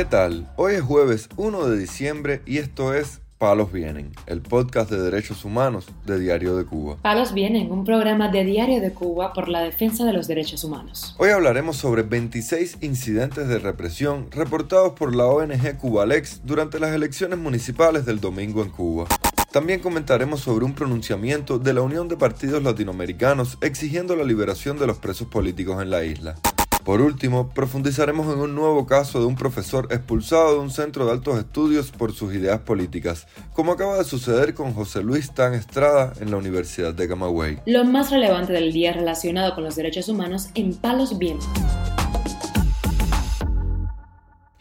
¿Qué tal? Hoy es jueves 1 de diciembre y esto es Palos Vienen, el podcast de derechos humanos de Diario de Cuba. Palos Vienen, un programa de Diario de Cuba por la defensa de los derechos humanos. Hoy hablaremos sobre 26 incidentes de represión reportados por la ONG Cubalex durante las elecciones municipales del domingo en Cuba. También comentaremos sobre un pronunciamiento de la Unión de Partidos Latinoamericanos exigiendo la liberación de los presos políticos en la isla. Por último, profundizaremos en un nuevo caso de un profesor expulsado de un centro de altos estudios por sus ideas políticas, como acaba de suceder con José Luis Tan Estrada en la Universidad de Camagüey. Lo más relevante del día relacionado con los derechos humanos en Palos Vientos.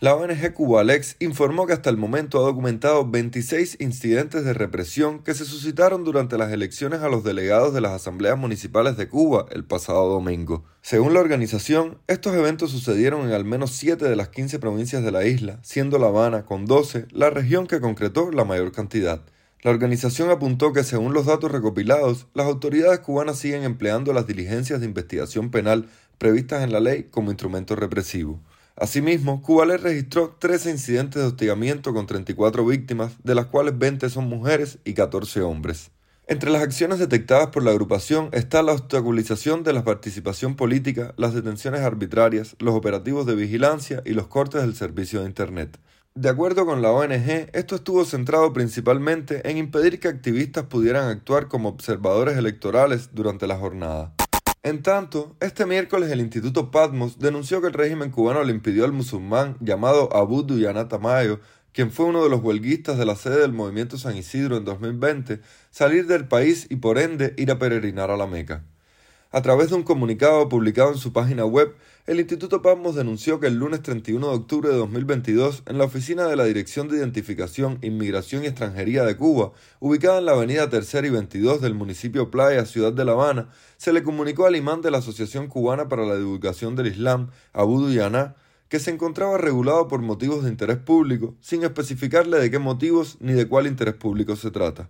La ONG Cubalex informó que hasta el momento ha documentado 26 incidentes de represión que se suscitaron durante las elecciones a los delegados de las asambleas municipales de Cuba el pasado domingo. Según la organización, estos eventos sucedieron en al menos 7 de las 15 provincias de la isla, siendo La Habana, con 12, la región que concretó la mayor cantidad. La organización apuntó que según los datos recopilados, las autoridades cubanas siguen empleando las diligencias de investigación penal previstas en la ley como instrumento represivo. Asimismo, Cuba le registró 13 incidentes de hostigamiento con 34 víctimas, de las cuales 20 son mujeres y 14 hombres. Entre las acciones detectadas por la agrupación está la obstaculización de la participación política, las detenciones arbitrarias, los operativos de vigilancia y los cortes del servicio de Internet. De acuerdo con la ONG, esto estuvo centrado principalmente en impedir que activistas pudieran actuar como observadores electorales durante la jornada. En tanto, este miércoles el Instituto Patmos denunció que el régimen cubano le impidió al musulmán llamado Abu Duyanat Tamayo, quien fue uno de los huelguistas de la sede del movimiento San Isidro en 2020, salir del país y por ende ir a peregrinar a la Meca. A través de un comunicado publicado en su página web, el Instituto Patmos denunció que el lunes 31 de octubre de 2022, en la oficina de la Dirección de Identificación, Inmigración y Extranjería de Cuba, ubicada en la avenida Tercera y 22 del municipio Playa, Ciudad de La Habana, se le comunicó al imán de la Asociación Cubana para la Divulgación del Islam, Abu Duyaná, que se encontraba regulado por motivos de interés público, sin especificarle de qué motivos ni de cuál interés público se trata.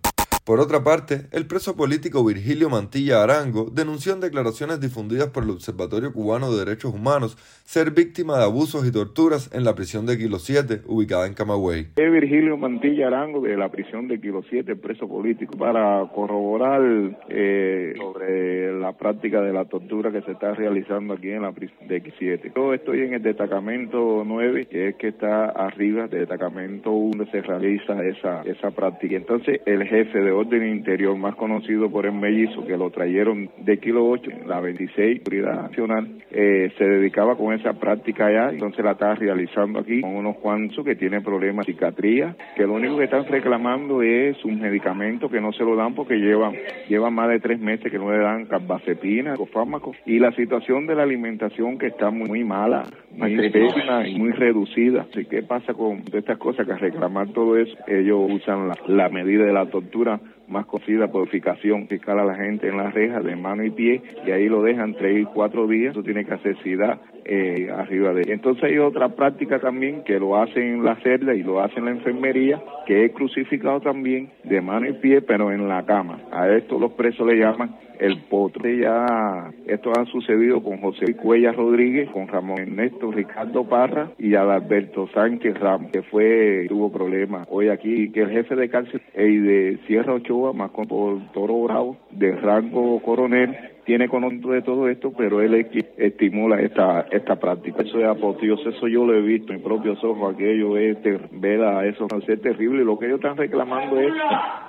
Por otra parte, el preso político Virgilio Mantilla Arango denunció en declaraciones difundidas por el Observatorio Cubano de Derechos Humanos ser víctima de abusos y torturas en la prisión de Kilo 7, ubicada en Camagüey. Es Virgilio Mantilla Arango de la prisión de Kilo 7, preso político, para corroborar eh, sobre la práctica de la tortura que se está realizando aquí en la prisión de X7. Yo estoy en el destacamento 9, que es que está arriba del destacamento 1 donde se realiza esa, esa práctica. Entonces, el jefe de orden interior, más conocido por el mellizo, que lo trajeron de Kilo 8, la 26, Seguridad Nacional, eh, se dedicaba con esa práctica allá, entonces la está realizando aquí con unos cuantos que tienen problemas de cicatría, que lo único que están reclamando es un medicamento que no se lo dan porque llevan, llevan más de tres meses que no le dan carbazepina, fármacos, y la situación de la alimentación que está muy, muy mala, muy pésima y muy reducida. Así ¿qué pasa con estas cosas? Que reclamar todo eso, ellos usan la, la medida de la tortura más conocida por ficación, fiscal a la gente en la reja de mano y pie y ahí lo dejan tres y cuatro días, eso tiene que hacer SIDA eh, arriba de. Entonces hay otra práctica también que lo hacen en la celda y lo hacen en la enfermería, que es crucificado también de mano y pie, pero en la cama. A esto los presos le llaman el potre ya esto ha sucedido con José Cuellas Rodríguez, con Ramón Ernesto Ricardo Parra y Adalberto Sánchez Ramos, que fue, tuvo problemas hoy aquí, que el jefe de cárcel y de Sierra Ochoa, más con por Toro Bravo, de rango coronel, tiene conocimiento de todo esto, pero él estimula esta esta práctica. Eso es apoteoso, eso yo lo he visto en mis propios ojos, aquello es ter, ver a eso es terrible. Lo que ellos están reclamando es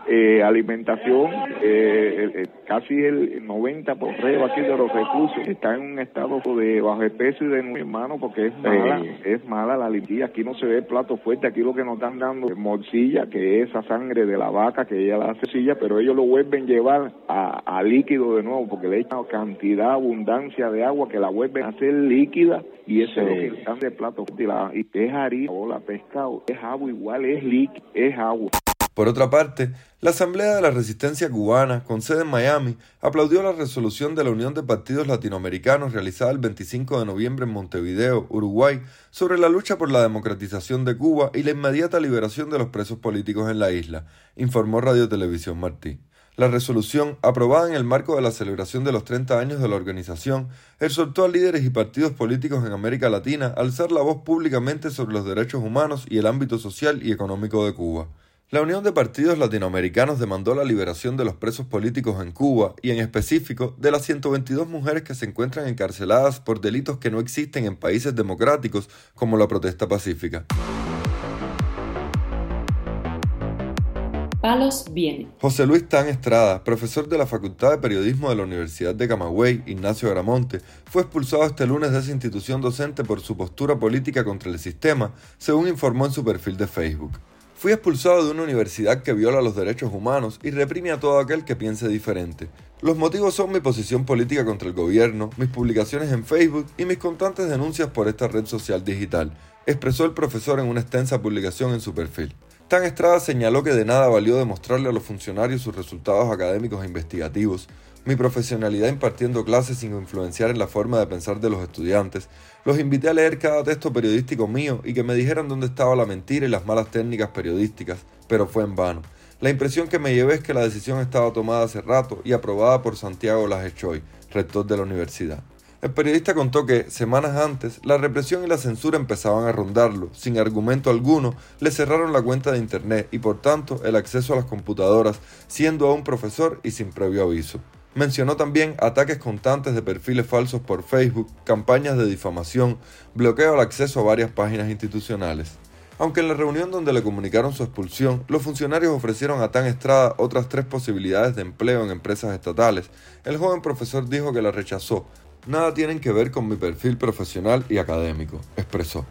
eh, alimentación, eh, eh, casi el 90% por aquí de los recursos está en un estado de bajo y de mi hermano porque es mala, es mala la limpieza. Aquí no se ve plato fuerte, aquí lo que nos están dando es morcilla, que es esa sangre de la vaca que ella la hace silla, pero ellos lo vuelven a llevar a, a líquido de nuevo porque le echan cantidad, abundancia de agua que la vuelven a hacer líquida y eso es lo que están de plato fuerte. Y, la, y es harina o la pescado, es agua igual, es líquido, es agua. Por otra parte, la Asamblea de la Resistencia Cubana, con sede en Miami, aplaudió la resolución de la Unión de Partidos Latinoamericanos realizada el 25 de noviembre en Montevideo, Uruguay, sobre la lucha por la democratización de Cuba y la inmediata liberación de los presos políticos en la isla, informó Radio Televisión Martí. La resolución, aprobada en el marco de la celebración de los 30 años de la organización, exhortó a líderes y partidos políticos en América Latina a alzar la voz públicamente sobre los derechos humanos y el ámbito social y económico de Cuba. La Unión de Partidos Latinoamericanos demandó la liberación de los presos políticos en Cuba y en específico de las 122 mujeres que se encuentran encarceladas por delitos que no existen en países democráticos como la protesta pacífica. Palos viene. José Luis Tan Estrada, profesor de la Facultad de Periodismo de la Universidad de Camagüey, Ignacio Gramonte, fue expulsado este lunes de esa institución docente por su postura política contra el sistema, según informó en su perfil de Facebook. Fui expulsado de una universidad que viola los derechos humanos y reprime a todo aquel que piense diferente. Los motivos son mi posición política contra el gobierno, mis publicaciones en Facebook y mis constantes denuncias por esta red social digital, expresó el profesor en una extensa publicación en su perfil. Tan Estrada señaló que de nada valió demostrarle a los funcionarios sus resultados académicos e investigativos, mi profesionalidad impartiendo clases sin influenciar en la forma de pensar de los estudiantes, los invité a leer cada texto periodístico mío y que me dijeran dónde estaba la mentira y las malas técnicas periodísticas, pero fue en vano. La impresión que me llevé es que la decisión estaba tomada hace rato y aprobada por Santiago Lajechoy, rector de la universidad. El periodista contó que, semanas antes, la represión y la censura empezaban a rondarlo. Sin argumento alguno, le cerraron la cuenta de Internet y, por tanto, el acceso a las computadoras, siendo aún profesor y sin previo aviso. Mencionó también ataques constantes de perfiles falsos por Facebook, campañas de difamación, bloqueo al acceso a varias páginas institucionales. Aunque en la reunión donde le comunicaron su expulsión, los funcionarios ofrecieron a Tan Estrada otras tres posibilidades de empleo en empresas estatales, el joven profesor dijo que la rechazó, nada tienen que ver con mi perfil profesional y académico, expresó.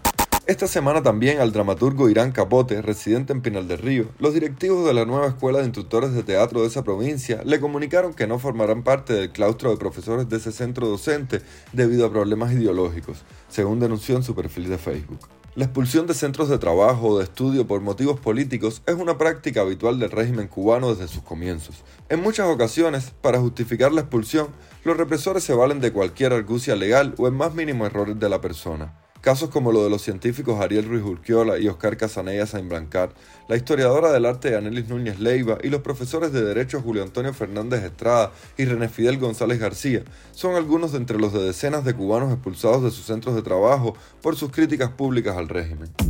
Esta semana también al dramaturgo Irán Capote, residente en Pinal del Río, los directivos de la nueva escuela de instructores de teatro de esa provincia le comunicaron que no formarán parte del claustro de profesores de ese centro docente debido a problemas ideológicos, según denunció en su perfil de Facebook. La expulsión de centros de trabajo o de estudio por motivos políticos es una práctica habitual del régimen cubano desde sus comienzos. En muchas ocasiones, para justificar la expulsión, los represores se valen de cualquier argucia legal o en más mínimo errores de la persona. Casos como lo de los científicos Ariel Ruiz Urquiola y Oscar Casanella Sainblancar, la historiadora del arte Anelis Núñez Leiva y los profesores de Derecho Julio Antonio Fernández Estrada y René Fidel González García son algunos de entre los de decenas de cubanos expulsados de sus centros de trabajo por sus críticas públicas al régimen.